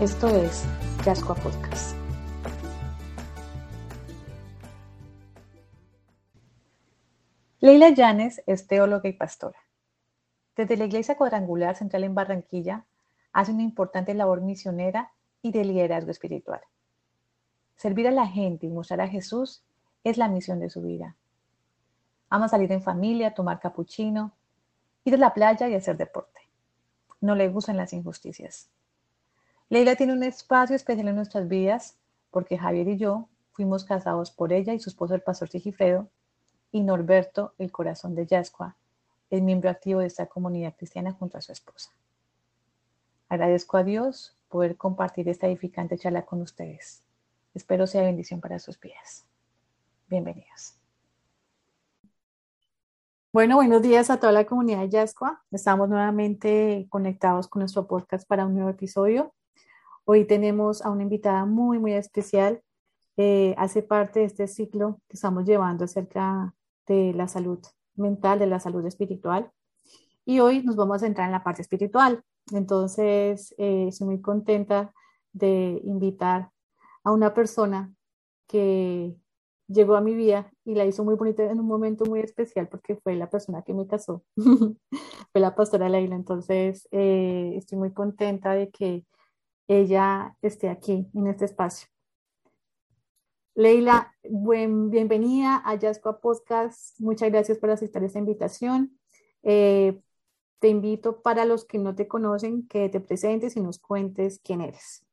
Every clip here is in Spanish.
Esto es Yascoa Podcast. Leila Llanes es teóloga y pastora. Desde la Iglesia Cuadrangular Central en Barranquilla, hace una importante labor misionera y de liderazgo espiritual. Servir a la gente y mostrar a Jesús es la misión de su vida. Ama salir en familia, tomar capuchino, ir a la playa y hacer deporte. No le gustan las injusticias. Leila tiene un espacio especial en nuestras vidas porque Javier y yo fuimos casados por ella y su esposo el pastor Sigifredo y Norberto, el corazón de Yascua, el miembro activo de esta comunidad cristiana junto a su esposa. Agradezco a Dios poder compartir esta edificante charla con ustedes. Espero sea bendición para sus vidas. Bienvenidos. Bueno, buenos días a toda la comunidad de Yascua. Estamos nuevamente conectados con nuestro podcast para un nuevo episodio. Hoy tenemos a una invitada muy, muy especial. Eh, hace parte de este ciclo que estamos llevando acerca de la salud mental, de la salud espiritual. Y hoy nos vamos a centrar en la parte espiritual. Entonces, eh, estoy muy contenta de invitar a una persona que llegó a mi vida y la hizo muy bonita en un momento muy especial porque fue la persona que me casó, fue la pastora Leila. Entonces, eh, estoy muy contenta de que ella esté aquí en este espacio. Leila, buen, bienvenida a Yascoa Podcast. Muchas gracias por aceptar esta invitación. Eh, te invito para los que no te conocen que te presentes y nos cuentes quién eres.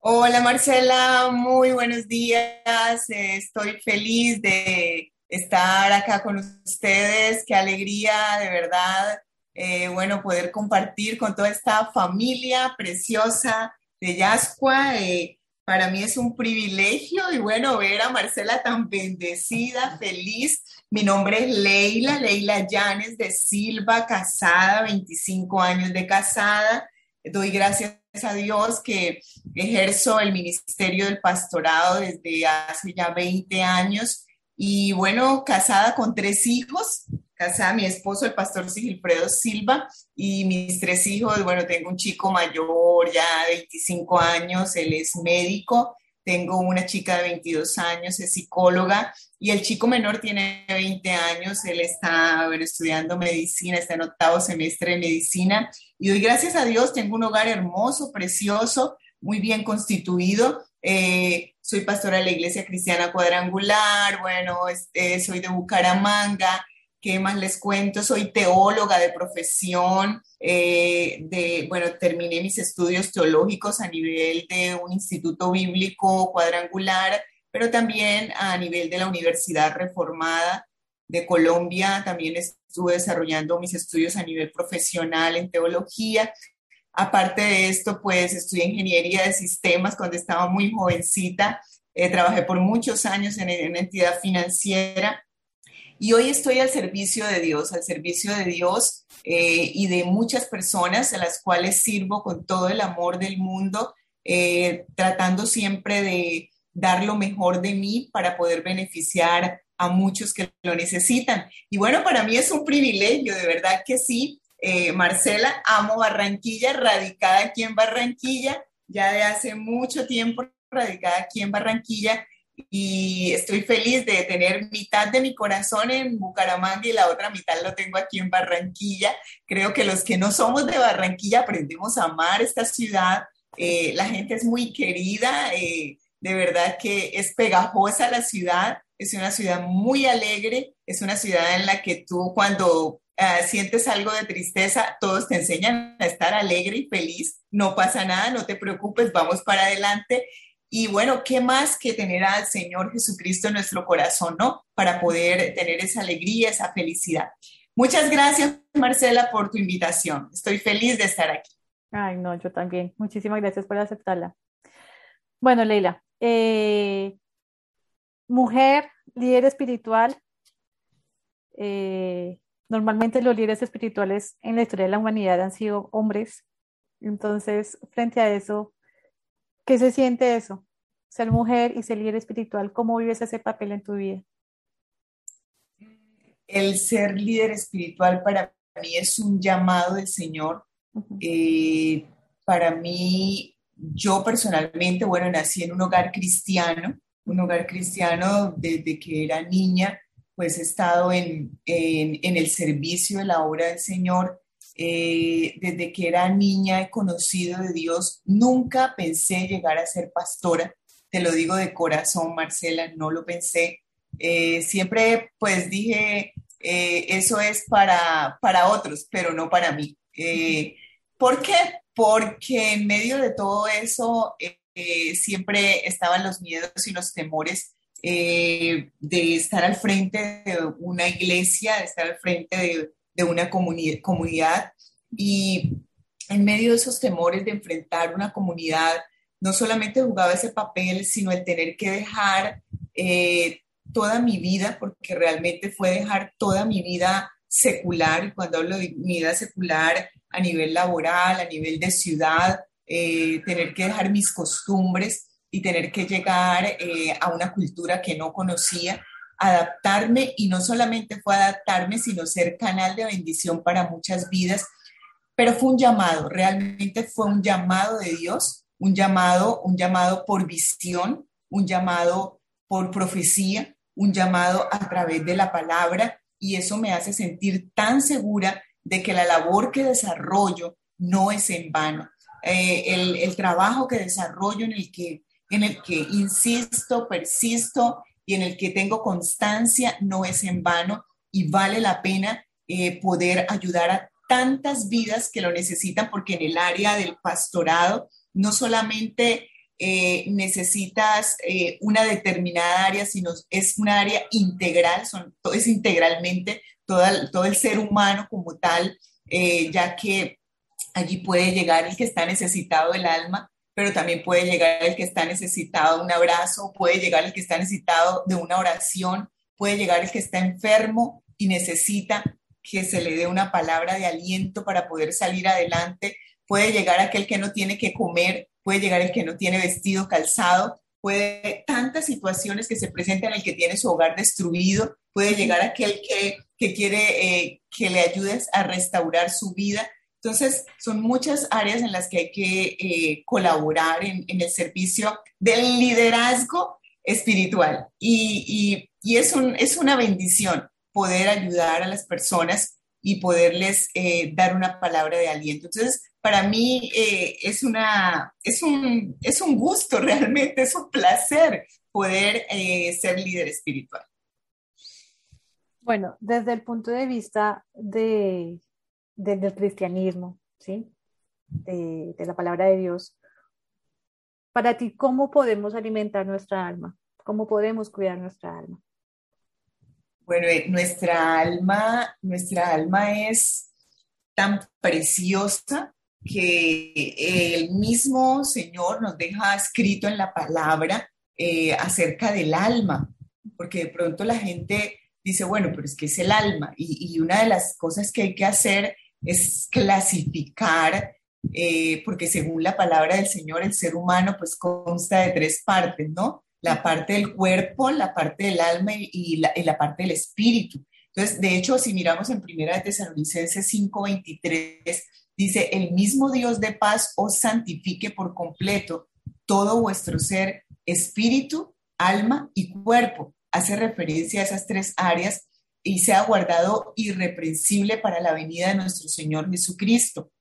Hola Marcela, muy buenos días. Estoy feliz de estar acá con ustedes. Qué alegría, de verdad, eh, bueno, poder compartir con toda esta familia preciosa de Yascua. Eh, para mí es un privilegio y bueno, ver a Marcela tan bendecida, feliz. Mi nombre es Leila, Leila Llanes de Silva, casada, 25 años de casada. Doy gracias a Dios que ejerzo el ministerio del pastorado desde hace ya 20 años y bueno, casada con tres hijos, casada mi esposo, el pastor Sigilfredo Silva, y mis tres hijos, bueno, tengo un chico mayor ya de 25 años, él es médico, tengo una chica de 22 años, es psicóloga, y el chico menor tiene 20 años, él está estudiando medicina, está en octavo semestre de medicina, y doy gracias a Dios, tengo un hogar hermoso, precioso, muy bien constituido. Eh, soy pastora de la Iglesia Cristiana Cuadrangular, bueno, este, soy de Bucaramanga, ¿Qué más les cuento? Soy teóloga de profesión. Eh, de, bueno, terminé mis estudios teológicos a nivel de un instituto bíblico cuadrangular, pero también a nivel de la Universidad Reformada de Colombia. También estuve desarrollando mis estudios a nivel profesional en teología. Aparte de esto, pues estudié ingeniería de sistemas cuando estaba muy jovencita. Eh, trabajé por muchos años en, en una entidad financiera y hoy estoy al servicio de Dios, al servicio de Dios eh, y de muchas personas a las cuales sirvo con todo el amor del mundo, eh, tratando siempre de dar lo mejor de mí para poder beneficiar a muchos que lo necesitan. Y bueno, para mí es un privilegio, de verdad que sí. Eh, Marcela, amo Barranquilla, radicada aquí en Barranquilla, ya de hace mucho tiempo radicada aquí en Barranquilla y estoy feliz de tener mitad de mi corazón en Bucaramanga y la otra mitad lo tengo aquí en Barranquilla. Creo que los que no somos de Barranquilla aprendemos a amar esta ciudad. Eh, la gente es muy querida, eh, de verdad que es pegajosa la ciudad, es una ciudad muy alegre, es una ciudad en la que tú cuando ah, sientes algo de tristeza, todos te enseñan a estar alegre y feliz, no pasa nada, no te preocupes, vamos para adelante. Y bueno, ¿qué más que tener al Señor Jesucristo en nuestro corazón, ¿no? Para poder tener esa alegría, esa felicidad. Muchas gracias, Marcela, por tu invitación. Estoy feliz de estar aquí. Ay, no, yo también. Muchísimas gracias por aceptarla. Bueno, Leila, eh, mujer, líder espiritual. eh, normalmente los líderes espirituales en la historia de la humanidad han sido hombres. Entonces, frente a eso, ¿qué se siente eso? Ser mujer y ser líder espiritual, ¿cómo vives ese papel en tu vida? El ser líder espiritual para mí es un llamado del Señor. Eh, para mí, yo personalmente, bueno, nací en un hogar cristiano, un hogar cristiano desde que era niña, pues he estado en, en, en el servicio de la obra del Señor. Eh, desde que era niña he conocido de Dios. Nunca pensé llegar a ser pastora. Te lo digo de corazón, Marcela, no lo pensé. Eh, siempre pues dije, eh, eso es para, para otros, pero no para mí. ¿por qué? Porque en medio de todo eso siempre estaban los miedos y los temores de estar al frente de una iglesia, de estar al frente de, de una comuni- comunidad y en medio de esos temores de enfrentar una comunidad, no solamente jugaba ese papel, sino el tener que dejar eh, toda mi vida, porque realmente fue dejar toda mi vida secular, y cuando hablo de mi vida secular a nivel laboral, a nivel de ciudad, eh, tener que dejar mis costumbres y tener que llegar eh, a una cultura que no conocía, adaptarme y no solamente fue adaptarme, sino ser canal de bendición para muchas vidas, pero fue un llamado, realmente fue un llamado de Dios, un llamado, un llamado por visión, un llamado por profecía, un llamado a través de la palabra y eso me hace sentir tan segura de que la labor que desarrollo no es en vano. Eh, el, el, trabajo que desarrollo en el que, en el que insisto, persisto y en el que tengo constancia no es en vano y vale la pena eh, poder ayudar a tantas vidas que lo necesitan porque en el área del pastorado no solamente eh, necesitas eh, una determinada área, sino es una área integral, son, es integralmente toda, todo el ser humano como tal, ya que allí puede llegar el que está necesitado del alma, pero también puede llegar el que está necesitado de un abrazo, puede llegar el que está necesitado de una oración, puede llegar el que está enfermo y necesita que se le dé una palabra de aliento para poder salir adelante, puede llegar aquel que no tiene que comer, puede llegar el que no tiene vestido calzado, puede tantas situaciones que se presentan el que tiene su hogar destruido, puede llegar aquel que, que quiere eh, que le ayudes a restaurar su vida. Entonces, son muchas áreas en las que hay que eh, colaborar en, el servicio del liderazgo espiritual. Y, es, un, es, una bendición poder ayudar a las personas y poderles eh, dar una palabra de aliento. Entonces, para mí eh, es, una, es, un, es un gusto realmente, es un placer poder ser líder espiritual. Bueno, desde el punto de vista de, de del cristianismo, ¿sí? De, la palabra de Dios, para ti, ¿cómo podemos alimentar nuestra alma? ¿Cómo podemos cuidar nuestra alma? Bueno, eh, nuestra alma, nuestra alma es tan preciosa que el mismo Señor nos deja escrito en la palabra eh, acerca del alma, porque de pronto la gente dice, bueno, pero es que es el alma, y una de las cosas que hay que hacer es clasificar, eh, porque según la palabra del Señor, el ser humano pues consta de tres partes, ¿no? La parte del cuerpo, la parte del alma y la, parte del espíritu. Entonces, de hecho, si miramos en Primera de Tesalonicenses 5:23, dice, el mismo Dios de paz os santifique por completo todo vuestro ser, espíritu, alma y cuerpo. Hace referencia a esas tres áreas y sea guardado irreprensible para la venida de nuestro Señor Jesucristo.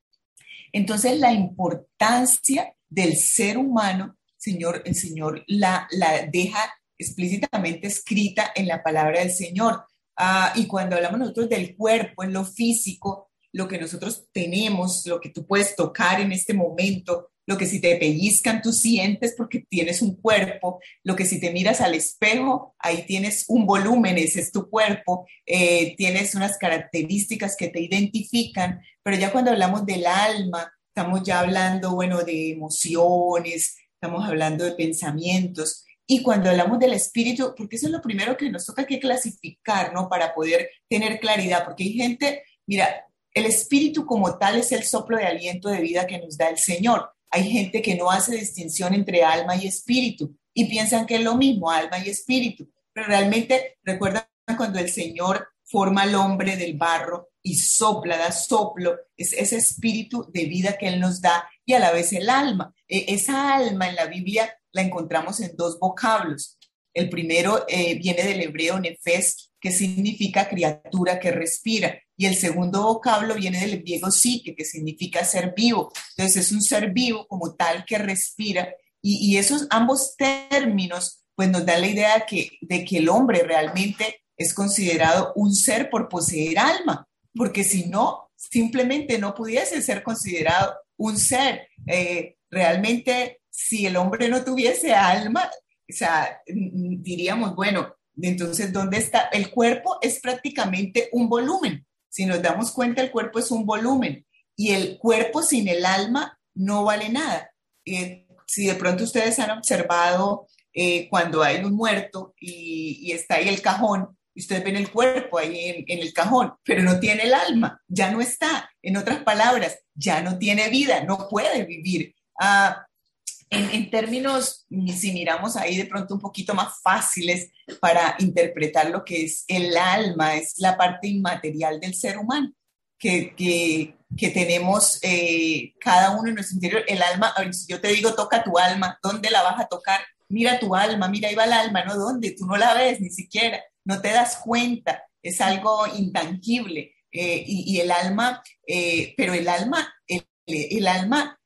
Entonces, la importancia del ser humano, Señor, el Señor la, la deja explícitamente escrita en la palabra del Señor. Uh, y cuando hablamos nosotros del cuerpo, en lo físico, lo que nosotros tenemos, lo que tú puedes tocar en este momento, lo que si te pellizcan tú sientes porque tienes un cuerpo, lo que si te miras al espejo, ahí tienes un volumen, ese es tu cuerpo, eh, tienes unas características que te identifican, pero ya cuando hablamos del alma, estamos ya hablando, bueno, de emociones, estamos hablando de pensamientos. Y cuando hablamos del espíritu, porque eso es lo primero que nos toca que clasificar, ¿no? Para poder tener claridad, porque hay gente, mira, el espíritu como tal es el soplo de aliento de vida que nos da el Señor. Hay gente que no hace distinción entre alma y espíritu y piensan que es lo mismo, alma y espíritu. Pero realmente recuerdan cuando el Señor forma al hombre del barro y sopla, da soplo, es ese espíritu de vida que Él nos da y a la vez el alma. E, esa alma en la Biblia la encontramos en dos vocablos. El primero eh, viene del hebreo nefes, que significa criatura que respira, y el segundo vocablo viene del griego psique, que significa ser vivo. Entonces es un ser vivo como tal que respira, y, esos ambos términos pues nos dan la idea de que el hombre realmente es considerado un ser por poseer alma, porque si no, simplemente no pudiese ser considerado un ser. Eh, realmente, si el hombre no tuviese alma, o sea, diríamos, bueno, entonces, ¿dónde está? El cuerpo es prácticamente un volumen. Si nos damos cuenta, el cuerpo es un volumen y el cuerpo sin el alma no vale nada. Eh, si de pronto ustedes han observado eh, cuando hay un muerto y, está ahí el cajón, y ustedes ven el cuerpo ahí en, el cajón, pero no tiene el alma, ya no está. En otras palabras, ya no tiene vida, no puede vivir. Ah, en, términos, si miramos ahí de pronto un poquito más fáciles para interpretar lo que es el alma, es la parte inmaterial del ser humano, que, que, que tenemos eh, cada uno en nuestro interior. El alma, si yo te digo, toca tu alma, ¿dónde la vas a tocar? Mira tu alma, mira, ahí va el alma, ¿no? ¿Dónde? Tú no la ves ni siquiera, no te das cuenta, es algo intangible. Eh, y, el alma, eh, pero el alma, el, el alma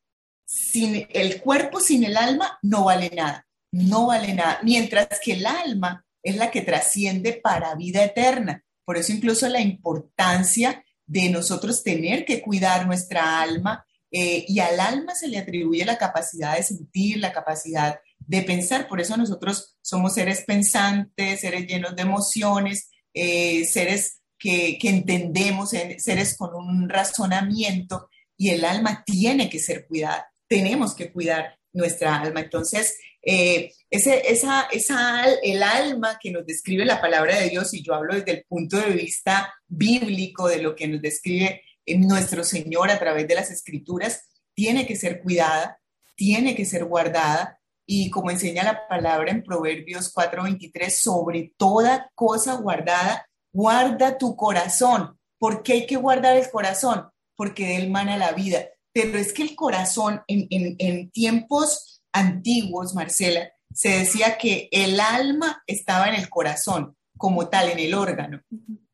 sin el cuerpo, sin el alma, no vale nada, no vale nada, mientras que el alma es la que trasciende para vida eterna. Por eso incluso la importancia de nosotros tener que cuidar nuestra alma eh, y al alma se le atribuye la capacidad de sentir, la capacidad de pensar. Por eso nosotros somos seres pensantes, seres llenos de emociones, eh, seres que, que entendemos, seres con un razonamiento y el alma tiene que ser cuidada tenemos que cuidar nuestra alma. Entonces, eh, ese, esa, esa, el alma que nos describe la palabra de Dios, y yo hablo desde el punto de vista bíblico de lo que nos describe nuestro Señor a través de las escrituras, tiene que ser cuidada, tiene que ser guardada. Y como enseña la palabra en Proverbios 4:23, sobre toda cosa guardada, guarda tu corazón. ¿Por qué hay que guardar el corazón? Porque de él mana la vida pero es que el corazón en, tiempos antiguos, Marcela, se decía que el alma estaba en el corazón, como tal, en el órgano.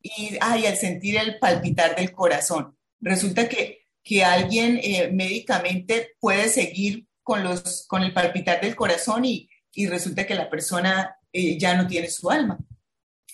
Y ay, al sentir el palpitar del corazón, resulta que, que alguien eh, médicamente puede seguir con, los, con el palpitar del corazón y, y resulta que la persona eh, ya no tiene su alma.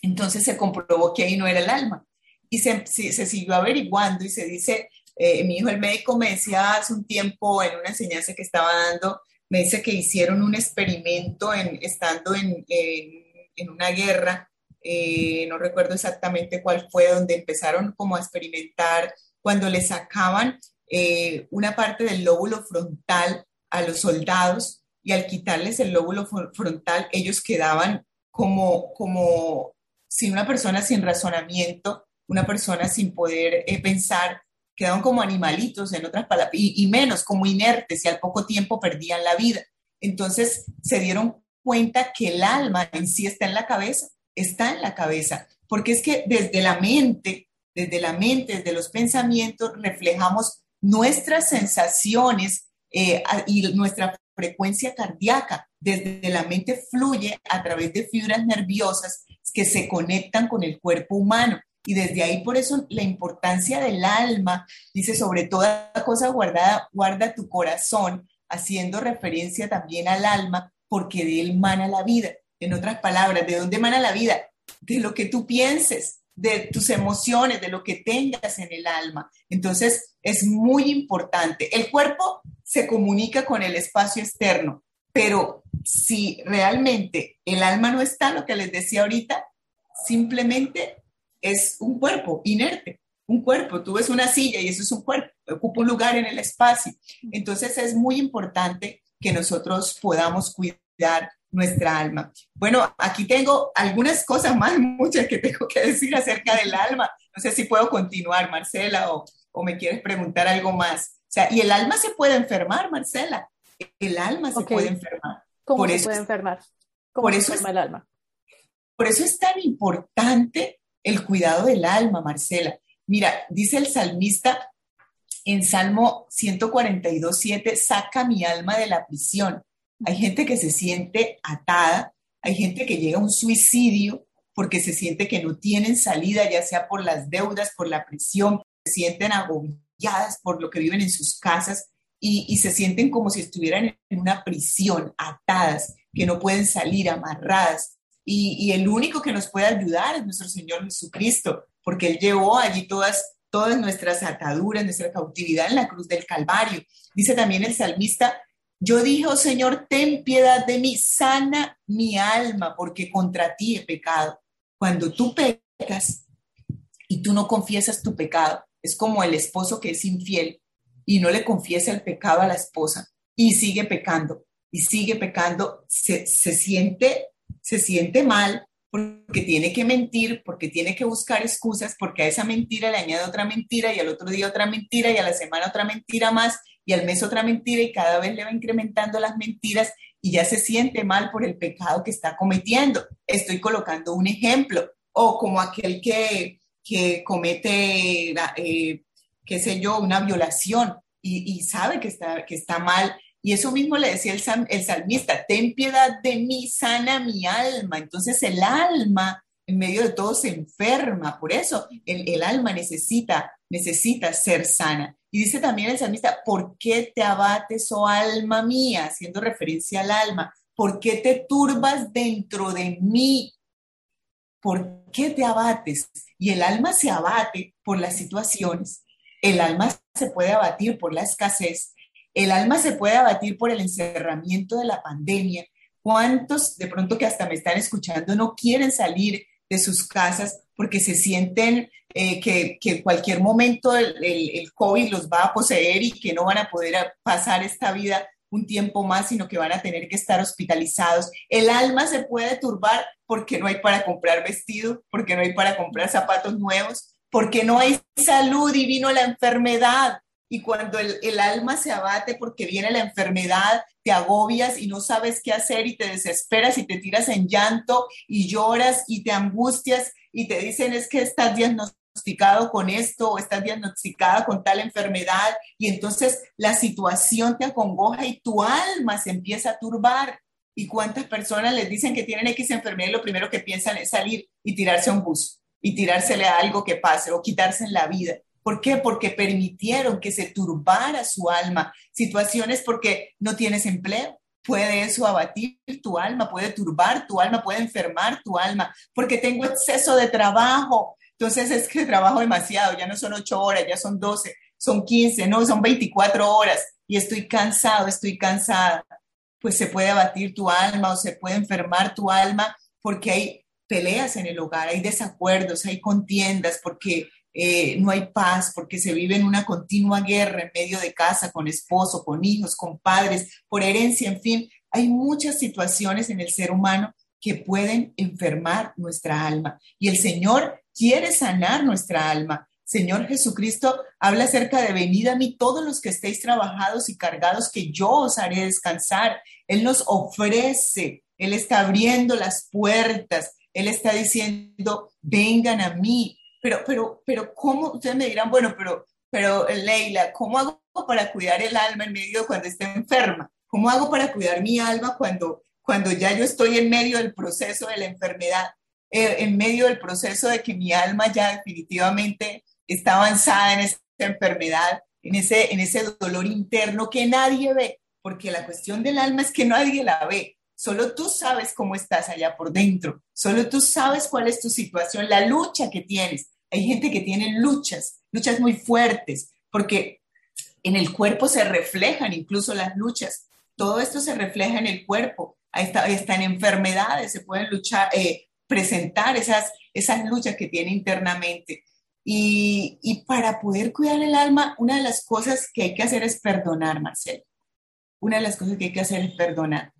Entonces se comprobó que ahí no era el alma. Y se, se siguió averiguando y se dice eh, mi hijo, el médico, me decía hace un tiempo en una enseñanza que estaba dando, me dice que hicieron un experimento en, estando en, en, una guerra, eh, no recuerdo exactamente cuál fue, donde empezaron como a experimentar cuando le sacaban eh, una parte del lóbulo frontal a los soldados y al quitarles el lóbulo frontal, ellos quedaban como, como sin una persona sin razonamiento, una persona sin poder pensar, quedaban como animalitos, en otras palabras, y, menos como inertes y al poco tiempo perdían la vida. Entonces se dieron cuenta que el alma en sí está en la cabeza, está en la cabeza, porque es que desde la mente, desde la mente, desde los pensamientos, reflejamos nuestras sensaciones eh, y nuestra frecuencia cardíaca. Desde la mente fluye a través de fibras nerviosas que se conectan con el cuerpo humano. Y desde ahí, por eso, la importancia del alma, dice, sobre toda cosa guardada, guarda tu corazón, haciendo referencia también al alma, porque de él mana la vida. En otras palabras, ¿de dónde mana la vida? De lo que tú pienses, de tus emociones, de lo que tengas en el alma. Entonces, es muy importante. El cuerpo se comunica con el espacio externo, pero si realmente el alma no está, lo que les decía ahorita, simplemente es un cuerpo inerte. un cuerpo, tú ves una silla y eso es un cuerpo, ocupa un lugar en el espacio. Entonces es muy importante que nosotros podamos cuidar nuestra alma. Bueno, aquí tengo algunas cosas más, muchas que tengo que decir acerca del alma. No sé si puedo continuar, Marcela, o, o me quieres preguntar algo más. O sea, y el alma se puede enfermar, Marcela. El alma se puede enfermar. ¿Cómo por se puede enfermar? ¿Cómo por eso enferma el alma? Por eso es tan importante el cuidado del alma, Marcela. Mira, dice el salmista en Salmo 142, 7, saca mi alma de la prisión. Hay gente que se siente atada, hay gente que llega a un suicidio porque se siente que no tienen salida, ya sea por las deudas, por la prisión, se sienten agobiadas por lo que viven en sus casas y, se sienten como si estuvieran en una prisión, atadas, que no pueden salir, amarradas. Y, el único que nos puede ayudar es nuestro Señor Jesucristo, porque Él llevó allí todas, todas nuestras ataduras, nuestra cautividad en la cruz del Calvario. Dice también el salmista, yo dije, oh Señor, ten piedad de mí, sana mi alma, porque contra ti he pecado. Cuando tú pecas y tú no confiesas tu pecado, es como el esposo que es infiel y no le confiesa el pecado a la esposa y sigue pecando y sigue pecando, se, se siente, se siente mal, porque tiene que mentir, porque tiene que buscar excusas, porque a esa mentira le añade otra mentira y al otro día otra mentira y a la semana otra mentira más y al mes otra mentira y cada vez le va incrementando las mentiras y ya se siente mal por el pecado que está cometiendo. Estoy colocando un ejemplo. O como aquel que, que comete, eh, qué sé yo, una violación y, sabe que está, que está mal y eso mismo le decía el, el, salmista, ten piedad de mí, sana mi alma. Entonces el alma en medio de todo se enferma, por eso el, el alma necesita, necesita ser sana. Y dice también el salmista, ¿por qué te abates, oh alma mía? Haciendo referencia al alma. ¿Por qué te turbas dentro de mí? ¿Por qué te abates? Y el alma se abate por las situaciones. El alma se puede abatir por la escasez. El alma se puede abatir por el encerramiento de la pandemia. ¿Cuántos de pronto que hasta me están escuchando no quieren salir de sus casas porque se sienten eh, que, en cualquier momento el, el, COVID los va a poseer y que no van a poder pasar esta vida un tiempo más, sino que van a tener que estar hospitalizados. El alma se puede turbar porque no hay para comprar vestido, porque no hay para comprar zapatos nuevos, porque no hay salud y vino la enfermedad. Y cuando el, alma se abate porque viene la enfermedad, te agobias y no sabes qué hacer y te desesperas y te tiras en llanto y lloras y te angustias y te dicen es que estás diagnosticado con esto o estás diagnosticada con tal enfermedad y entonces la situación te acongoja y tu alma se empieza a turbar. ¿Y cuántas personas les dicen que tienen X enfermedad y lo primero que piensan es salir y tirarse a un bus y tirársele a algo que pase o quitarse en la vida? ¿Por qué? Porque permitieron que se turbara su alma. Situaciones porque no tienes empleo. Puede eso abatir tu alma, puede turbar tu alma, puede enfermar tu alma, porque tengo exceso de trabajo. Entonces es que trabajo demasiado, ya no son ocho horas, ya son doce, son quince, no, son veinticuatro horas y estoy cansado, estoy cansada. Pues se puede abatir tu alma o se puede enfermar tu alma porque hay peleas en el hogar, hay desacuerdos, hay contiendas, porque eh, no hay paz, porque se vive en una continua guerra en medio de casa, con esposo, con hijos, con padres, por herencia, en fin, hay muchas situaciones en el ser humano que pueden enfermar nuestra alma. Y el Señor quiere sanar nuestra alma. Señor Jesucristo habla acerca de venid a mí todos los que estéis trabajados y cargados, que yo os haré descansar. Él nos ofrece, Él está abriendo las puertas, Él está diciendo, vengan a mí, pero, pero, pero, ¿cómo? Ustedes me dirán, bueno, pero, pero Leila, ¿cómo hago para cuidar el alma en medio de cuando esté enferma? ¿Cómo hago para cuidar mi alma cuando, cuando ya yo estoy en medio del proceso de la enfermedad, eh, en medio del proceso de que mi alma ya definitivamente está avanzada en esa enfermedad, en ese, en ese dolor interno que nadie ve? Porque la cuestión del alma es que nadie la ve. Solo tú sabes cómo estás allá por dentro. Solo tú sabes cuál es tu situación, la lucha que tienes. Hay gente que tiene luchas, luchas muy fuertes, porque en el cuerpo se reflejan incluso las luchas. Todo esto se refleja en el cuerpo. Ahí está, están enfermedades, se pueden luchar, eh, presentar esas, esas luchas que tiene internamente. Y, para poder cuidar el alma, una de las cosas que hay que hacer es perdonar, Marcelo. Una de las cosas que hay que hacer es perdonar.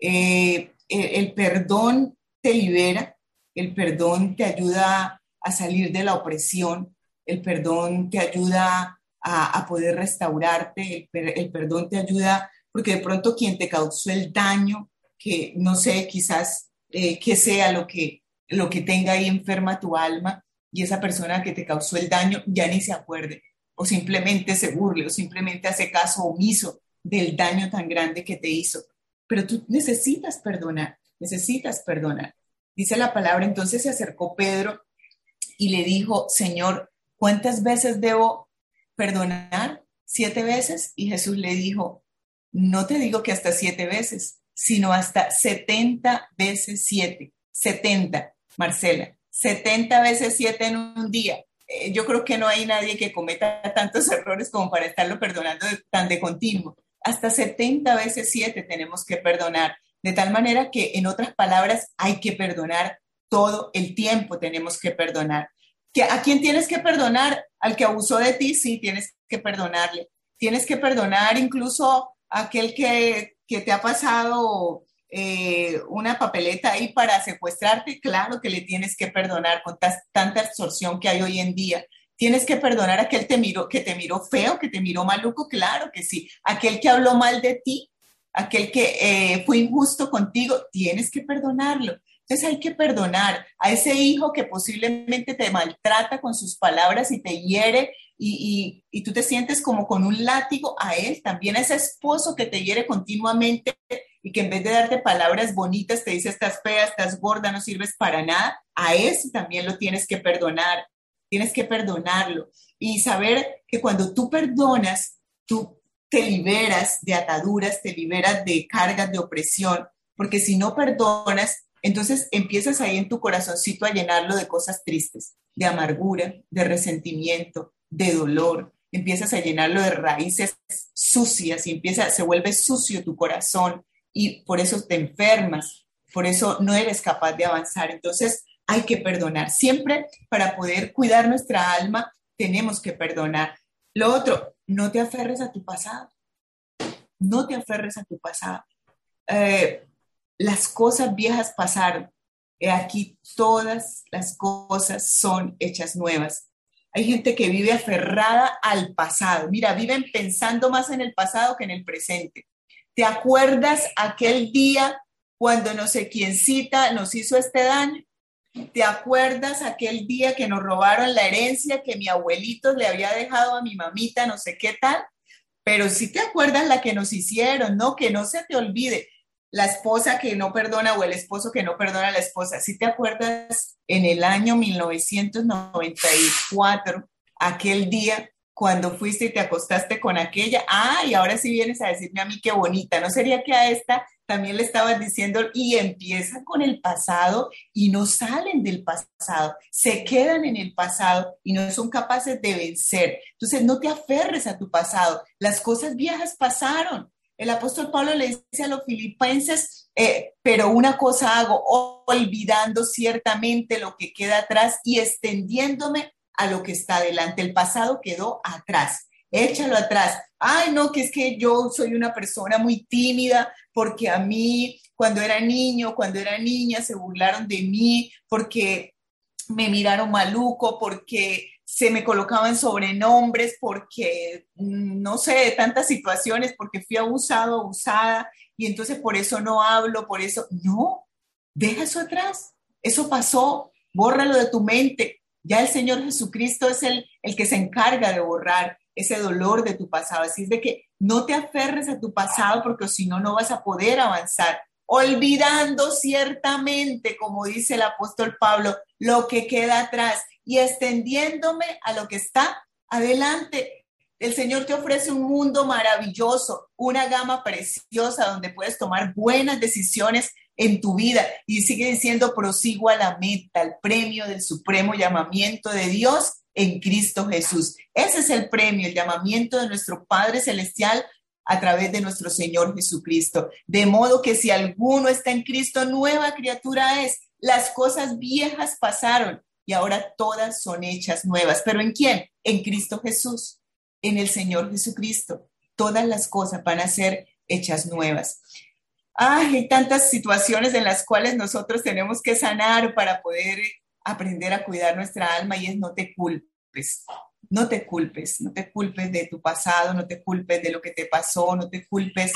Eh, el, perdón te libera, el perdón te ayuda a salir de la opresión, el perdón te ayuda a, poder restaurarte, el, perdón te ayuda porque de pronto quien te causó el daño, que no sé, quizás eh, que sea lo que, lo que tenga ahí enferma tu alma, y esa persona que te causó el daño ya ni se acuerde, o simplemente se burle, o simplemente hace caso omiso del daño tan grande que te hizo. Pero tú necesitas perdonar, necesitas perdonar. Dice la palabra, entonces se acercó Pedro y le dijo, Señor, ¿cuántas veces debo perdonar? ¿Siete veces? Y Jesús le dijo, no te digo que hasta siete veces, sino hasta setenta veces siete. Setenta, Marcela. 70 veces 7 en un día. Eh, yo creo que no hay nadie que cometa tantos errores como para estarlo perdonando tan de continuo. Hasta 70 veces 7 tenemos que perdonar. De tal manera que, en otras palabras, hay que perdonar todo el tiempo, tenemos que perdonar. ¿A quién tienes que perdonar? Al que abusó de ti, sí, tienes que perdonarle. Tienes que perdonar incluso a aquel que, que te ha pasado eh, una papeleta ahí para secuestrarte, claro que le tienes que perdonar con tanta absorción que hay hoy en día. Tienes que perdonar a aquel te miró, que te miró feo, que te miró maluco, claro que sí. Aquel que habló mal de ti, aquel que eh, fue injusto contigo, tienes que perdonarlo. Entonces hay que perdonar a ese hijo que posiblemente te maltrata con sus palabras y te hiere y, y, tú te sientes como con un látigo a él, también a ese esposo que te hiere continuamente y que en vez de darte palabras bonitas te dice estás fea, estás gorda, no sirves para nada, a ese también lo tienes que perdonar, tienes que perdonarlo. Y saber que cuando tú perdonas, tú te liberas de ataduras, te liberas de cargas de opresión, porque si no perdonas, entonces empiezas ahí en tu corazoncito a llenarlo de cosas tristes, de amargura, de resentimiento, de dolor, empiezas a llenarlo de raíces sucias y empieza, se vuelve sucio tu corazón y por eso te enfermas, por eso no eres capaz de avanzar. Entonces hay que perdonar. Siempre para poder cuidar nuestra alma tenemos que perdonar. Lo otro, no te aferres a tu pasado. No te aferres a tu pasado. Eh, las cosas viejas pasaron. aquí todas las cosas son hechas nuevas. Hay gente que vive aferrada al pasado. Mira, viven pensando más en el pasado que en el presente. ¿Te acuerdas aquel día cuando no sé quién cita nos hizo este daño? ¿Te acuerdas aquel día que nos robaron la herencia que mi abuelito le había dejado a mi mamita, no sé qué tal? Pero sí te acuerdas la que nos hicieron, ¿no? Que no se te olvide. La esposa que no perdona o el esposo que no perdona a la esposa. ¿Sí te acuerdas en el año 1994, aquel día cuando fuiste y te acostaste con aquella, ah, y ahora sí vienes a decirme a mí qué bonita, ¿no sería que a esta también le estabas diciendo y empiezan con el pasado y no salen del pasado, se quedan en el pasado y no son capaces de vencer. Entonces no te aferres a tu pasado, las cosas viejas pasaron. El apóstol Pablo le dice a los filipenses, eh, pero una cosa hago, olvidando ciertamente lo que queda atrás y extendiéndome a lo que está adelante. El pasado quedó atrás. Échalo atrás. Ay, no, que es que yo soy una persona muy tímida porque a mí cuando era niño, cuando era niña, se burlaron de mí porque me miraron maluco, porque se me colocaban sobrenombres, porque mm, no sé, tantas situaciones, porque fui abusado, abusada, y entonces por eso no hablo, por eso, no, deja eso atrás, eso pasó, bórralo de tu mente, ya el Señor Jesucristo es el, el que se encarga de borrar ese dolor de tu pasado. Así es de que no te aferres a tu pasado porque si no, no vas a poder avanzar. Olvidando ciertamente, como dice el apóstol Pablo, lo que queda atrás y extendiéndome a lo que está adelante. El Señor te ofrece un mundo maravilloso, una gama preciosa donde puedes tomar buenas decisiones en tu vida. Y sigue diciendo, prosigo a la meta, al premio del supremo llamamiento de Dios en Cristo Jesús. Ese es el premio, el llamamiento de nuestro Padre Celestial a través de nuestro Señor Jesucristo. De modo que si alguno está en Cristo, nueva criatura es. Las cosas viejas pasaron. Y ahora todas son hechas nuevas. ¿Pero en quién? En Cristo Jesús, en el Señor Jesucristo. Todas las cosas van a ser hechas nuevas. hay tantas situaciones en las cuales nosotros tenemos que sanar para poder aprender a cuidar nuestra alma y es no te culpes. No te culpes, no te culpes de tu pasado, no te culpes de lo que te pasó, no te culpes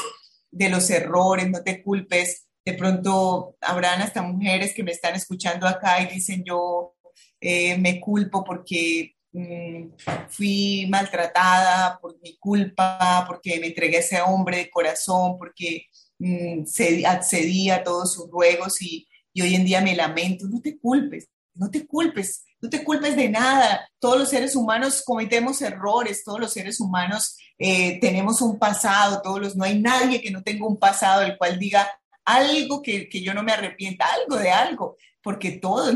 de los errores, no te culpes. De pronto habrán hasta mujeres que me están escuchando acá y dicen yo eh, me culpo porque mm, fui maltratada por mi culpa, porque me entregué a ese hombre de corazón, porque mm, accedí a todos sus ruegos y, hoy en día me lamento. No te culpes, no te culpes, no te culpes de nada. Todos los seres humanos cometemos errores, todos los seres humanos eh, tenemos un pasado, todos los, no hay nadie que no tenga un pasado el cual diga algo que, que yo no me arrepienta, algo de algo porque todo,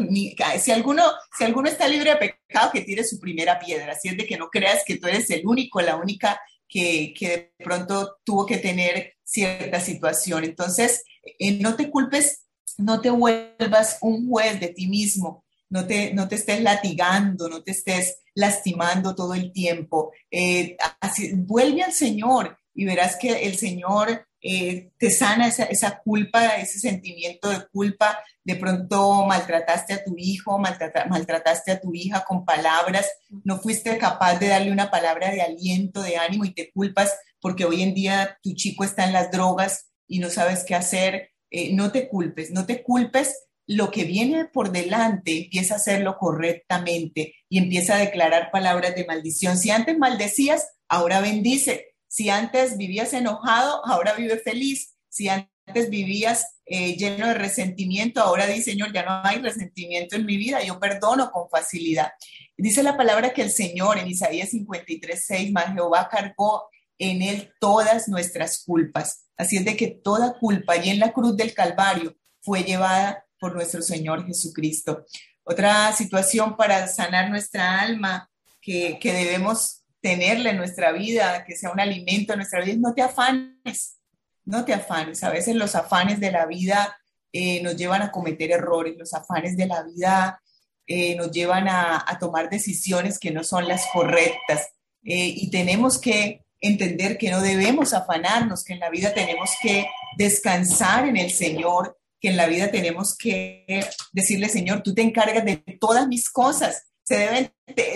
si, alguno, si alguno está libre de pecado, que tire su primera piedra, así es de que no creas que tú eres el único, la única que, que de pronto tuvo que tener cierta situación. Entonces, eh, no te culpes, no te vuelvas un juez de ti mismo, no te, no te estés latigando, no te estés lastimando todo el tiempo. Eh, así, vuelve al Señor y verás que el Señor eh, te sana esa, culpa, ese sentimiento de culpa. De pronto maltrataste a tu hijo, maltrataste a tu hija con palabras, no fuiste capaz de darle una palabra de aliento, de ánimo y te culpas porque hoy en día tu chico está en las drogas y no sabes qué hacer. Eh, no te culpes, no te culpes. Lo que viene por delante empieza a hacerlo correctamente y empieza a declarar palabras de maldición. Si antes maldecías, ahora bendice si antes vivías enojado, ahora vive feliz. Si antes vivías eh, lleno de resentimiento, ahora dice, Señor, ya no hay resentimiento en mi vida, yo perdono con facilidad. Dice la palabra que el Señor en Isaías 53, 6, más Jehová cargó en él todas nuestras culpas. Así es de que toda culpa y en la cruz del Calvario fue llevada por nuestro Señor Jesucristo. Otra situación para sanar nuestra alma que debemos tenerle en nuestra vida, que sea un alimento en nuestra vida, no te afanes, no te afanes. A veces los afanes de la vida eh, nos llevan a cometer errores, los afanes de la vida eh, nos llevan a, tomar decisiones que no son las correctas. Eh, y tenemos que entender que no debemos afanarnos, que en la vida tenemos que descansar en el Señor, que en la vida tenemos que decirle, Señor, tú te encargas de todas mis cosas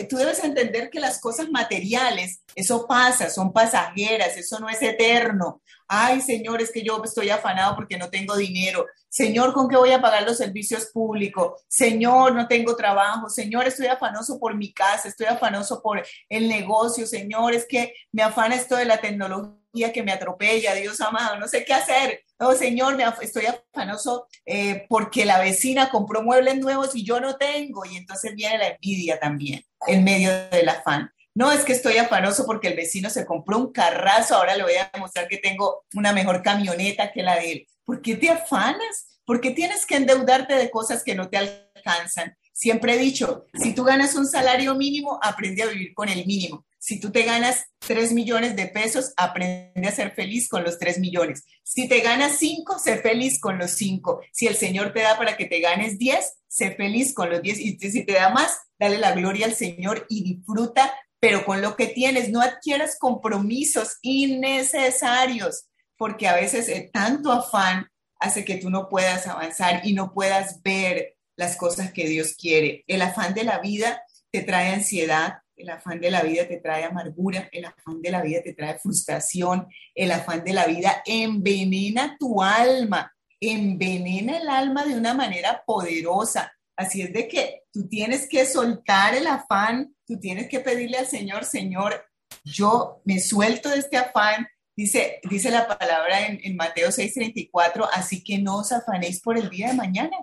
tú debes entender que las cosas materiales, eso pasa, son pasajeras, eso no es eterno. Ay, Señor, es que yo estoy afanado porque no tengo dinero. Señor, ¿con qué voy a pagar los servicios públicos? Señor, no tengo trabajo. Señor, estoy afanoso por mi casa, estoy afanoso por el negocio. Señor, es que me afana esto de la tecnología que me atropella, Dios amado, no sé qué hacer. Oh, Señor, me estoy afanoso eh, porque la vecina compró muebles nuevos y yo no tengo. Y entonces viene la envidia también en medio del afán. No es que estoy afanoso porque el vecino se compró un carrazo, ahora le voy a demostrar que tengo una mejor camioneta que la de él. ¿Por qué te afanas? ¿Por qué tienes que endeudarte de cosas que no te alcanzan? Siempre he dicho, si tú ganas un salario mínimo, aprende a vivir con el mínimo. Si tú te ganas 3 millones de pesos, aprende a ser feliz con los 3 millones. Si te ganas 5, sé feliz con los 5. Si el Señor te da para que te ganes 10, sé feliz con los 10. Y si te da más, dale la gloria al Señor y disfruta, pero con lo que tienes, no adquieras compromisos innecesarios, porque a veces eh, tanto afán hace que tú no puedas avanzar y no puedas ver las cosas que Dios quiere. El afán de la vida te trae ansiedad, el afán de la vida te trae amargura, el afán de la vida te trae frustración, el afán de la vida envenena tu alma, envenena el alma de una manera poderosa. Así es de que tú tienes que soltar el afán, tú tienes que pedirle al Señor, Señor, yo me suelto de este afán. Dice, dice la palabra en, en Mateo 6:34, así que no os afanéis por el día de mañana.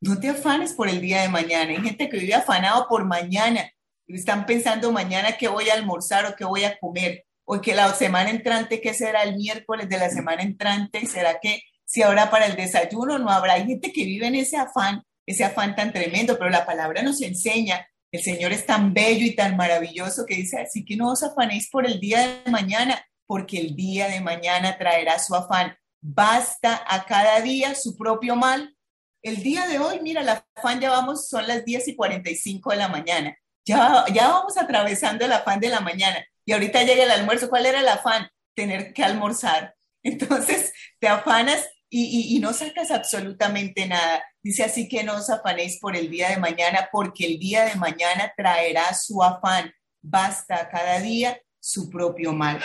No te afanes por el día de mañana. Hay gente que vive afanado por mañana están pensando mañana qué voy a almorzar o qué voy a comer, o que la semana entrante, qué será el miércoles de la semana entrante, será que si ahora para el desayuno no habrá. Hay gente que vive en ese afán, ese afán tan tremendo, pero la palabra nos enseña, el Señor es tan bello y tan maravilloso que dice, así que no os afanéis por el día de mañana, porque el día de mañana traerá su afán. Basta a cada día su propio mal. El día de hoy, mira, la afán ya vamos, son las 10 y 45 de la mañana. Ya, ya vamos atravesando el afán de la mañana. Y ahorita llega el almuerzo. ¿Cuál era el afán? Tener que almorzar. Entonces te afanas y, no sacas absolutamente nada. Dice así que no os afanéis por el día de mañana, porque el día de mañana traerá su afán. Basta cada día su propio mal.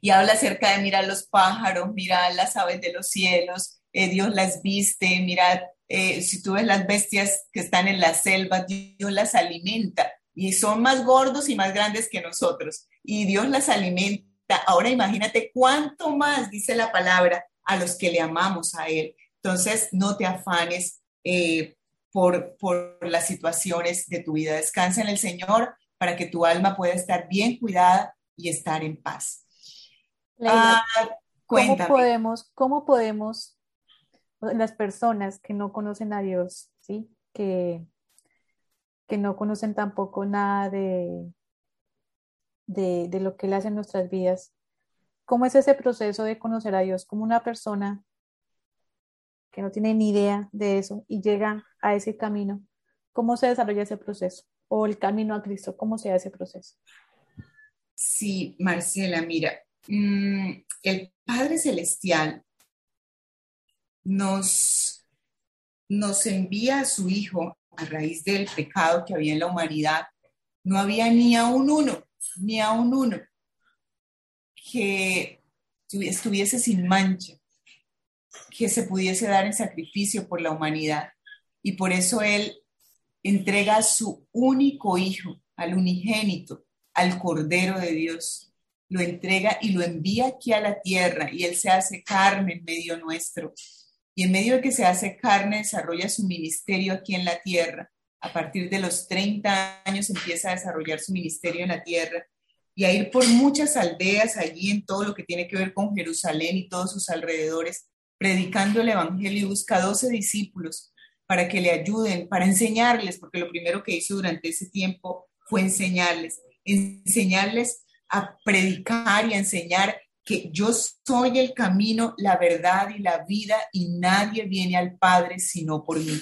Y habla acerca de mirar los pájaros, mirar las aves de los cielos, eh, Dios las viste, mirad, eh, si tú ves las bestias que están en la selva, Dios las alimenta y son más gordos y más grandes que nosotros y Dios las alimenta. Ahora imagínate cuánto más, dice la palabra, a los que le amamos a Él. Entonces, no te afanes eh, por, por las situaciones de tu vida. Descansa en el Señor para que tu alma pueda estar bien cuidada y estar en paz. Ah, ¿cómo podemos, ¿Cómo podemos las personas que no conocen a Dios, ¿sí? Que, que no conocen tampoco nada de, de, lo que Él hace en nuestras vidas. ¿Cómo es ese proceso de conocer a Dios como una persona que no tiene ni idea de eso y llega a ese camino? ¿Cómo se desarrolla ese proceso? O el camino a Cristo, ¿cómo se hace ese proceso? Sí, Marcela, mira, mm, el Padre Celestial nos, nos envía a su Hijo a raíz del pecado que había en la humanidad. No había ni a un uno, ni a un uno que estuviese sin mancha, que se pudiese dar en sacrificio por la humanidad. Y por eso Él entrega a su único Hijo, al unigénito, al Cordero de Dios. Lo entrega y lo envía aquí a la tierra y Él se hace carne en medio nuestro y en medio de que se hace carne, desarrolla su ministerio aquí en la tierra. A partir de los 30 años empieza a desarrollar su ministerio en la tierra y a ir por muchas aldeas allí en todo lo que tiene que ver con Jerusalén y todos sus alrededores, predicando el Evangelio y busca 12 discípulos para que le ayuden, para enseñarles, porque lo primero que hizo durante ese tiempo fue enseñarles, enseñarles a predicar y a enseñar que yo soy el camino, la verdad y la vida y nadie viene al Padre sino por mí.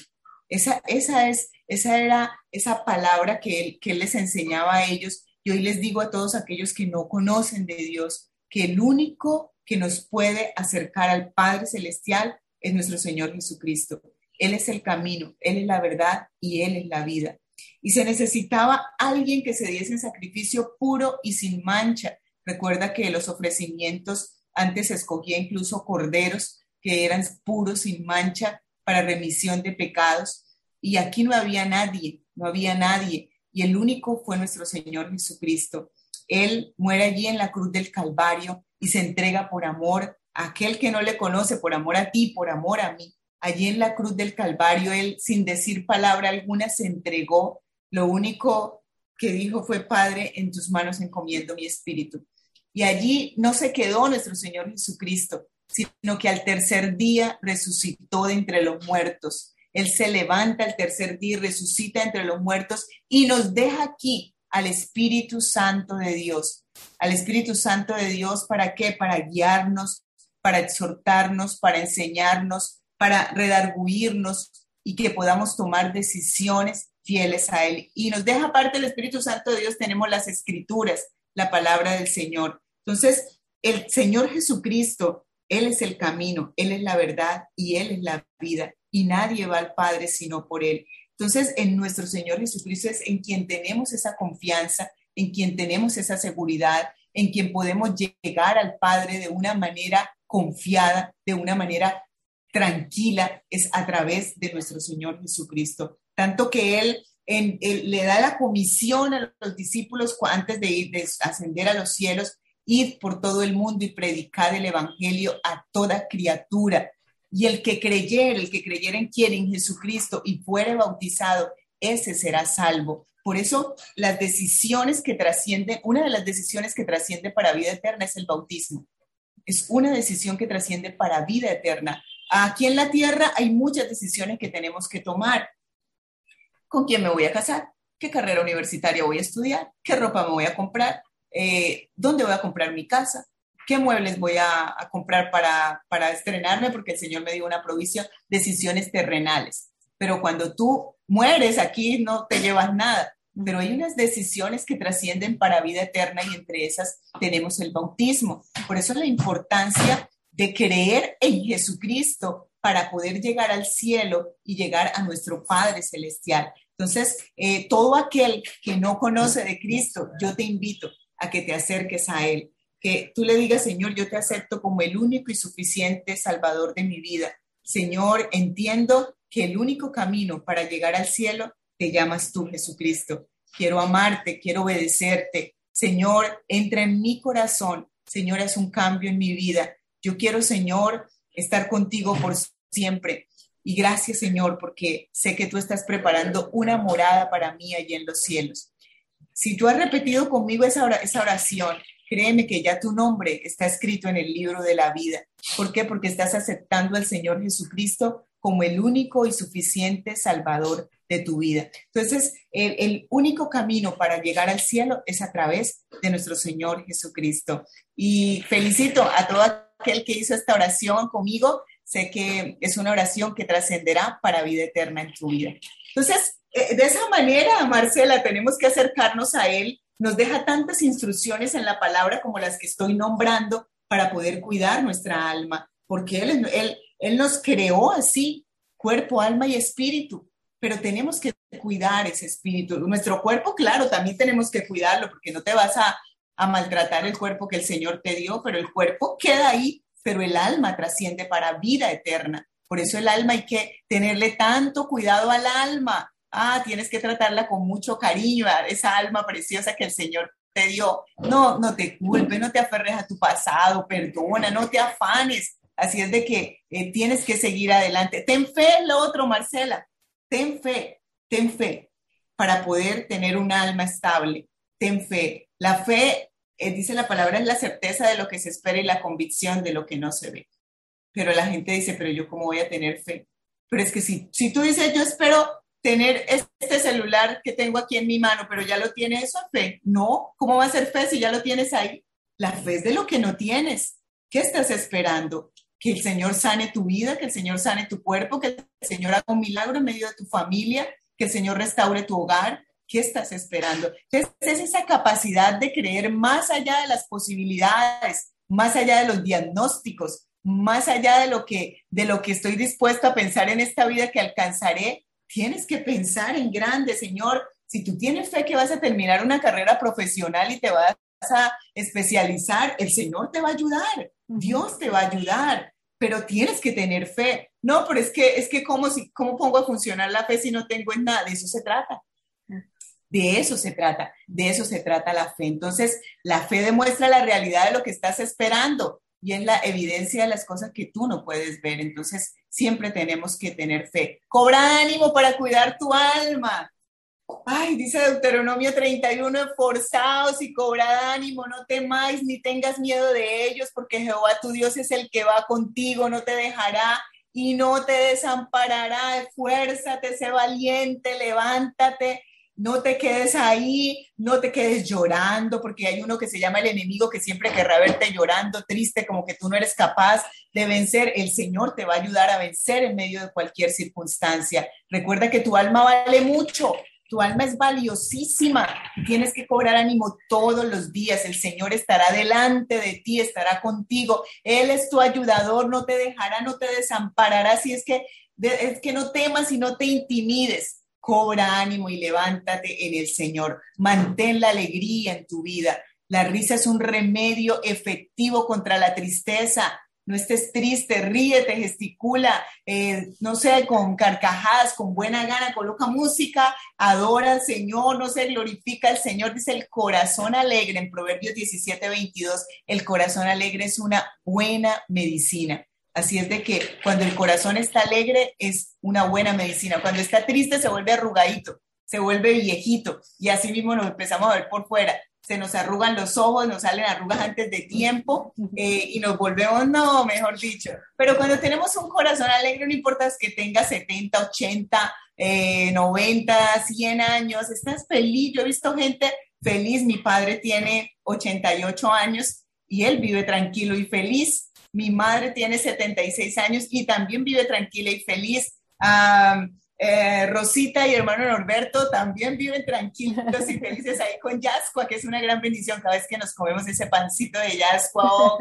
Esa, esa, es, esa era esa palabra que él, que él les enseñaba a ellos y hoy les digo a todos aquellos que no conocen de Dios que el único que nos puede acercar al Padre Celestial es nuestro Señor Jesucristo. Él es el camino, Él es la verdad y Él es la vida. Y se necesitaba alguien que se diese en sacrificio puro y sin mancha, Recuerda que los ofrecimientos antes se escogía incluso corderos que eran puros, sin mancha, para remisión de pecados. Y aquí no había nadie, no había nadie. Y el único fue nuestro Señor Jesucristo. Él muere allí en la cruz del Calvario y se entrega por amor a aquel que no le conoce, por amor a ti, por amor a mí. Allí en la cruz del Calvario, Él, sin decir palabra alguna, se entregó. Lo único que dijo fue, Padre, en tus manos encomiendo mi espíritu. Y allí no se quedó nuestro Señor Jesucristo, sino que al tercer día resucitó de entre los muertos. Él se levanta al tercer día resucita entre los muertos y nos deja aquí al Espíritu Santo de Dios. Al Espíritu Santo de Dios, ¿para qué? Para guiarnos, para exhortarnos, para enseñarnos, para redarguirnos y que podamos tomar decisiones fieles a Él. Y nos deja aparte el Espíritu Santo de Dios, tenemos las escrituras, la palabra del Señor. Entonces, el Señor Jesucristo, Él es el camino, Él es la verdad y Él es la vida. Y nadie va al Padre sino por Él. Entonces, en nuestro Señor Jesucristo es en quien tenemos esa confianza, en quien tenemos esa seguridad, en quien podemos llegar al Padre de una manera confiada, de una manera tranquila, es a través de nuestro Señor Jesucristo. Tanto que Él le da la comisión a los discípulos antes de ir, de ascender a los cielos, ir por todo el mundo y predicar el Evangelio a toda criatura. Y el que creyera, el que creyera en en Jesucristo y fuere bautizado, ese será salvo. Por eso las decisiones que trascienden, una de las decisiones que trasciende para vida eterna es el bautismo. Es una decisión que trasciende para vida eterna. Aquí en la tierra hay muchas decisiones que tenemos que tomar con quién me voy a casar, qué carrera universitaria voy a estudiar, qué ropa me voy a comprar, eh, dónde voy a comprar mi casa, qué muebles voy a, comprar para, para, estrenarme, porque el Señor me dio una provisión, decisiones terrenales. pero cuando tú mueres aquí no te llevas nada. Pero hay unas decisiones que trascienden para vida eterna y entre esas tenemos el bautismo. Por eso la importancia de creer en Jesucristo para poder llegar al cielo y llegar a nuestro Padre Celestial. Entonces, eh, todo aquel que no conoce de Cristo, yo te invito a que te acerques a Él, que tú le digas, Señor, yo te acepto como el único y suficiente Salvador de mi vida. Señor, entiendo que el único camino para llegar al cielo te llamas tú, Jesucristo. Quiero amarte, quiero obedecerte. Señor, entra en mi corazón. Señor, es un cambio en mi vida. Yo quiero, Señor, estar contigo por siempre. Y gracias, Señor, porque sé que tú estás preparando una morada para mí allí en los cielos. Si tú has repetido conmigo esa, oración, créeme que ya tu nombre está escrito en el libro de la vida. ¿Por qué? Porque estás aceptando al Señor Jesucristo como el único y suficiente Salvador de tu vida. Entonces, el, el, único camino para llegar al cielo es a través de nuestro Señor Jesucristo. Y felicito a todo aquel que hizo esta oración conmigo sé que es una oración que trascenderá para vida eterna en tu vida. Entonces, eh, de esa manera, Marcela, tenemos que acercarnos a Él. Nos deja tantas instrucciones en la palabra como las que estoy nombrando para poder cuidar nuestra alma, porque Él, él, él nos creó así, cuerpo, alma y espíritu, pero tenemos que cuidar ese espíritu. Nuestro cuerpo, claro, también tenemos que cuidarlo, porque no te vas a, a maltratar el cuerpo que el Señor te dio, pero el cuerpo queda ahí pero el alma trasciende para vida eterna. Por eso el alma hay que tenerle tanto cuidado al alma. Ah, tienes que tratarla con mucho cariño, esa alma preciosa que el Señor te dio. No, no te culpes, no te aferres a tu pasado, perdona, no te afanes. Así es de que eh, tienes que seguir adelante. Ten fe lo otro, Marcela. Ten fe, ten fe para poder tener un alma estable. Ten fe. La fe eh, dice la palabra, es la certeza de lo que se espera y la convicción de lo que no se ve. Pero la gente dice, pero yo cómo voy a tener fe. Pero es que si, si tú dices, yo espero tener este celular que tengo aquí en mi mano, pero ya lo tienes, eso fe. No, ¿cómo va a ser fe si ya lo tienes ahí? La fe es de lo que no tienes. ¿Qué estás esperando? Que el Señor sane tu vida, que el Señor sane tu cuerpo, que el Señor haga un milagro en medio de tu familia, que el Señor restaure tu hogar, ¿Qué estás esperando? es esa capacidad de creer más allá de las posibilidades, más allá de los diagnósticos, más allá de lo que, de lo que estoy dispuesto a pensar en esta vida que alcanzaré. Tienes que pensar en grande, Señor. Si tú tienes fe que vas a terminar una carrera profesional y te vas a especializar, el Señor te va a ayudar, Dios te va a ayudar, pero tienes que tener fe. No, pero es que, es que ¿cómo, si, ¿cómo pongo a funcionar la fe si no tengo en nada? De eso se trata. De eso se trata, de eso se trata la fe. Entonces, la fe demuestra la realidad de lo que estás esperando y es la evidencia de las cosas que tú no puedes ver. Entonces, siempre tenemos que tener fe. Cobra ánimo para cuidar tu alma. Ay, dice Deuteronomio 31, esforzaos y cobrad ánimo, no temáis ni tengas miedo de ellos, porque Jehová tu Dios es el que va contigo, no te dejará y no te desamparará. Esfuérzate, sé valiente, levántate no te quedes ahí, no te quedes llorando, porque hay uno que se llama el enemigo que siempre querrá verte llorando, triste, como que tú no eres capaz de vencer. El Señor te va a ayudar a vencer en medio de cualquier circunstancia. Recuerda que tu alma vale mucho, tu alma es valiosísima tienes que cobrar ánimo todos los días. El Señor estará delante de ti, estará contigo. Él es tu ayudador, no te dejará, no te desamparará. Si es que, es que no temas y no te intimides cobra ánimo y levántate en el Señor. Mantén la alegría en tu vida. La risa es un remedio efectivo contra la tristeza. No estés triste, ríete, gesticula, eh, no sé, con carcajadas, con buena gana, coloca música, adora al Señor, no se glorifica al Señor, dice el corazón alegre en Proverbios 17, 22, el corazón alegre es una buena medicina. Así es de que cuando el corazón está alegre es una buena medicina. Cuando está triste se vuelve arrugadito, se vuelve viejito y así mismo nos empezamos a ver por fuera. Se nos arrugan los ojos, nos salen arrugas antes de tiempo eh, y nos volvemos, no, mejor dicho. Pero cuando tenemos un corazón alegre, no importa que tenga 70, 80, 90, 100 años, estás feliz. Yo he visto gente feliz. Mi padre tiene 88 años y él vive tranquilo y feliz mi madre tiene 76 años y también vive tranquila y feliz. Eh, Rosita y hermano Norberto también viven tranquilos y felices ahí con Yascua, que es una gran bendición cada vez que nos comemos ese pancito de Yascua, oh,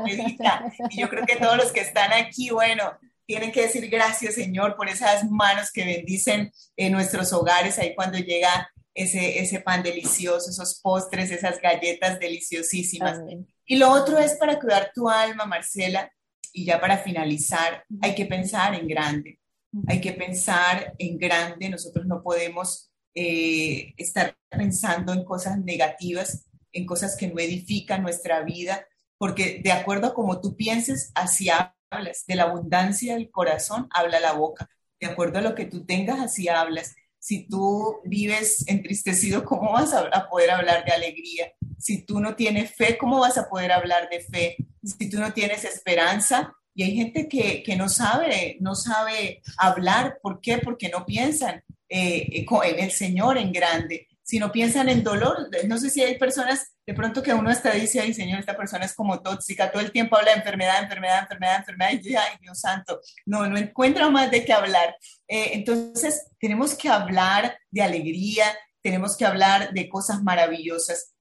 Y yo creo que todos los que están aquí, bueno, tienen que decir gracias, Señor, por esas manos que bendicen en nuestros hogares ahí cuando llega ese, ese pan delicioso, esos postres, esas galletas deliciosísimas. Y lo otro es para cuidar tu alma, Marcela, y ya para finalizar, hay que pensar en grande. Hay que pensar en grande, nosotros no podemos eh, estar pensando en cosas negativas, en cosas que no edifican nuestra vida, porque de acuerdo a como tú pienses, así hablas, de la abundancia del corazón habla la boca, de acuerdo a lo que tú tengas, así hablas. Si tú vives entristecido, ¿cómo vas a poder hablar de alegría? Si tú no tienes fe, ¿cómo vas a poder hablar de fe? Si tú no tienes esperanza, y hay gente que, que, no sabe, no sabe hablar. ¿Por qué? Porque no piensan eh, en el Señor en grande, sino piensan en dolor. No sé si hay personas de pronto que uno hasta dice, ay Señor, esta persona es como tóxica, todo el tiempo habla de enfermedad, enfermedad, enfermedad, enfermedad, y ay Dios santo, no, no encuentra más de qué hablar. Eh, entonces, tenemos que hablar de alegría, tenemos que hablar de cosas maravillosas.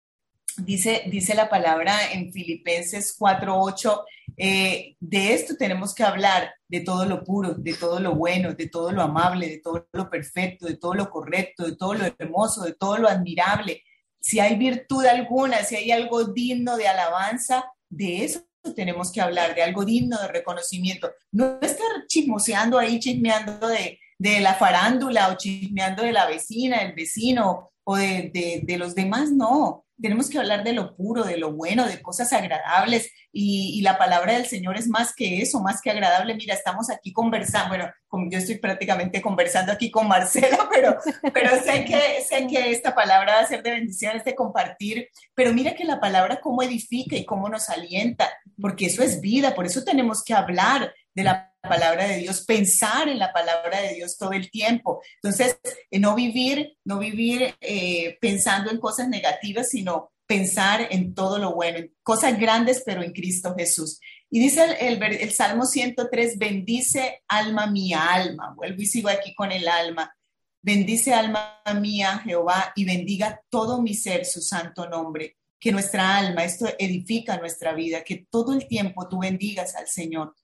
Dice, dice la palabra en Filipenses 4:8, eh, de esto tenemos que hablar, de todo lo puro, de todo lo bueno, de todo lo amable, de todo lo perfecto, de todo lo correcto, de todo lo hermoso, de todo lo admirable. Si hay virtud alguna, si hay algo digno de alabanza, de eso tenemos que hablar, de algo digno de reconocimiento. No estar chismoseando ahí, chismeando de, de la farándula o chismeando de la vecina, del vecino o de, de, de los demás, no tenemos que hablar de lo puro, de lo bueno, de cosas agradables y, la palabra del Señor es más que eso, más que agradable. Mira, estamos aquí conversando, bueno, yo estoy prácticamente conversando aquí con Marcela, pero, pero sé, que, sé que esta palabra va a ser de bendición, es de compartir, pero mira que la palabra cómo edifica y cómo nos alienta, porque eso es vida, por eso tenemos que hablar de la palabra de Dios, pensar en la palabra de Dios todo el tiempo. Entonces, eh, no vivir, no vivir eh, pensando en cosas negativas, sino pensar en todo lo bueno, en cosas grandes, pero en Cristo Jesús. Y dice el, el, el, Salmo 103, bendice alma mía, alma. Vuelvo y sigo aquí con el alma. Bendice alma mía, Jehová, y bendiga todo mi ser su santo nombre. Que nuestra alma, esto edifica nuestra vida, que todo el tiempo tú bendigas al Señor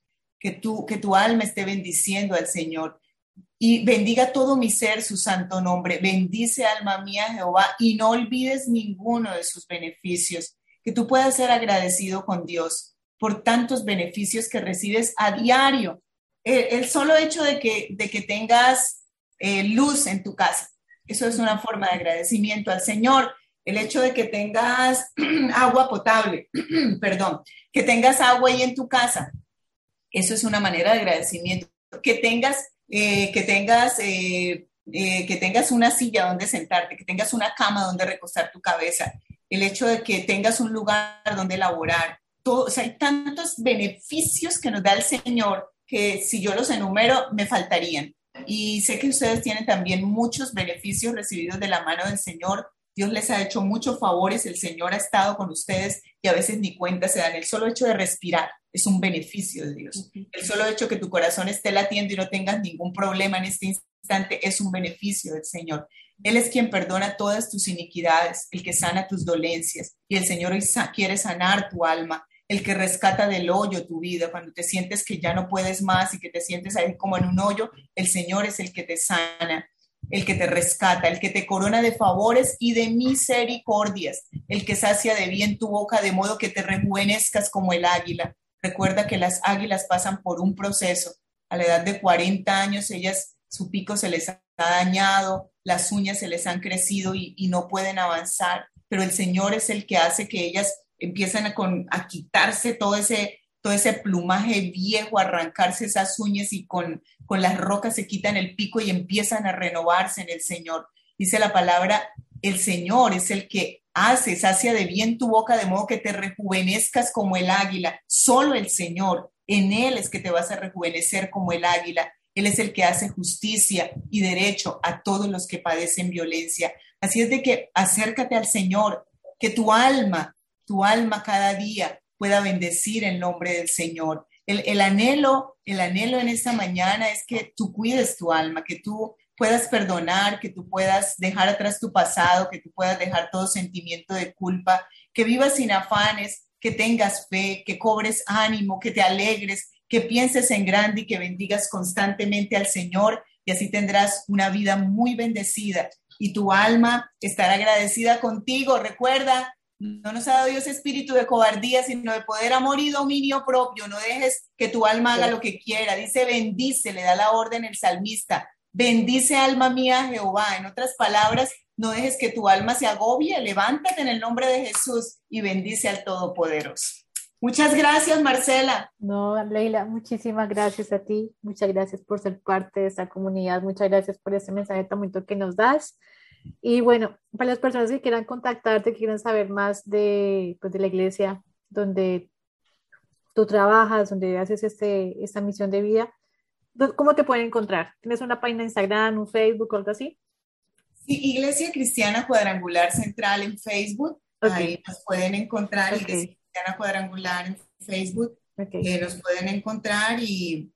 que tu, que tu alma esté bendiciendo al Señor. Y bendiga todo mi ser su santo nombre. Bendice alma mía Jehová y no olvides ninguno de sus beneficios. Que tú puedas ser agradecido con Dios por tantos beneficios que recibes a diario. El, solo hecho de que, de que tengas eh, luz en tu casa, eso es una forma de agradecimiento al Señor. El hecho de que tengas agua potable, perdón, que tengas agua ahí en tu casa, eso es una manera de agradecimiento. Que tengas, eh, que tengas, eh, eh, que tengas una silla donde sentarte, que tengas una cama donde recostar tu cabeza, el hecho de que tengas un lugar donde laborar. O sea, hay tantos beneficios que nos da el Señor que si yo los enumero me faltarían. Y sé que ustedes tienen también muchos beneficios recibidos de la mano del Señor. Dios les ha hecho muchos favores, el Señor ha estado con ustedes y a veces ni cuenta se dan. El solo hecho de respirar, es un beneficio de Dios. El solo hecho que tu corazón esté latiendo y no tengas ningún problema en este instante es un beneficio del Señor. Él es quien perdona todas tus iniquidades, el que sana tus dolencias y el Señor hoy quiere sanar tu alma, el que rescata del hoyo tu vida cuando te sientes que ya no puedes más y que te sientes ahí como en un hoyo, el Señor es el que te sana el que te rescata, el que te corona de favores y de misericordias, el que sacia de bien tu boca de modo que te rejuvenezcas como el águila. Recuerda que las águilas pasan por un proceso. A la edad de 40 años, ellas, su pico se les ha dañado, las uñas se les han crecido y, no pueden avanzar, pero el Señor es el que hace que ellas empiezan a, a quitarse todo ese, todo ese plumaje viejo, arrancarse esas uñas y con, con las rocas se quitan el pico y empiezan a renovarse en el Señor. Dice la palabra, el Señor es el que hace, sacia de bien tu boca de modo que te rejuvenezcas como el águila. Solo el Señor, en Él es que te vas a rejuvenecer como el águila. Él es el que hace justicia y derecho a todos los que padecen violencia. Así es de que acércate al Señor, que tu alma, tu alma cada día pueda bendecir el nombre del Señor. El, el, anhelo, el anhelo en esta mañana es que tú cuides tu alma, que tú puedas perdonar, que tú puedas dejar atrás tu pasado, que tú puedas dejar todo sentimiento de culpa, que vivas sin afanes, que tengas fe, que cobres ánimo, que te alegres, que pienses en grande y que bendigas constantemente al Señor y así tendrás una vida muy bendecida y tu alma estará agradecida contigo. Recuerda, no nos ha dado Dios espíritu de cobardía, sino de poder, amor y dominio propio. No dejes que tu alma haga lo que quiera. Dice, bendice, le da la orden el salmista. Bendice alma mía Jehová. En otras palabras, no dejes que tu alma se agobie. Levántate en el nombre de Jesús y bendice al Todopoderoso. Muchas gracias, Marcela. No, Leila, muchísimas gracias a ti. Muchas gracias por ser parte de esta comunidad. Muchas gracias por este mensaje tan bonito que nos das. Y bueno, para las personas que quieran contactarte, que quieran saber más de, pues, de la iglesia donde tú trabajas, donde haces este, esta misión de vida, ¿cómo te pueden encontrar? ¿Tienes una página de Instagram, un Facebook o algo así? Sí, Iglesia Cristiana Cuadrangular Central en Facebook. Ahí nos pueden encontrar. Iglesia Cristiana Cuadrangular en Facebook, que nos pueden encontrar y,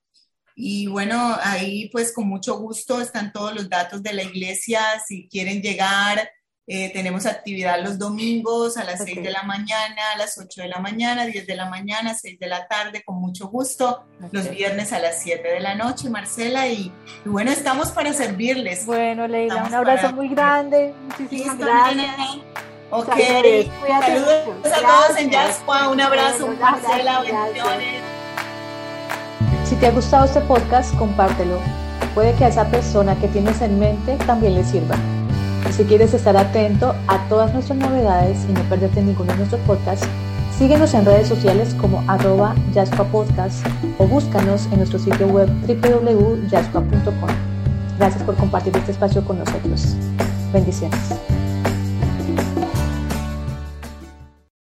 y bueno, ahí pues con mucho gusto están todos los datos de la iglesia, si quieren llegar, eh, tenemos actividad los domingos a las 6 de la mañana, a las 8 de la mañana, 10 de la mañana, 6 de la tarde, con mucho gusto. Los viernes a las 7 de la noche, Marcela. Y, bueno, estamos para servirles. Bueno, Leila, un abrazo muy grande. Muchísimas gracias. Ok, saludos a todos en Jaspa, un abrazo, Marcela, bendiciones. Si te ha gustado este podcast, compártelo. Puede que a esa persona que tienes en mente también le sirva. Si quieres estar atento a todas nuestras novedades y no perderte ninguno de nuestros podcasts, síguenos en redes sociales como arroba Podcast o búscanos en nuestro sitio web www.jaspa.com. Gracias por compartir este espacio con nosotros. Bendiciones.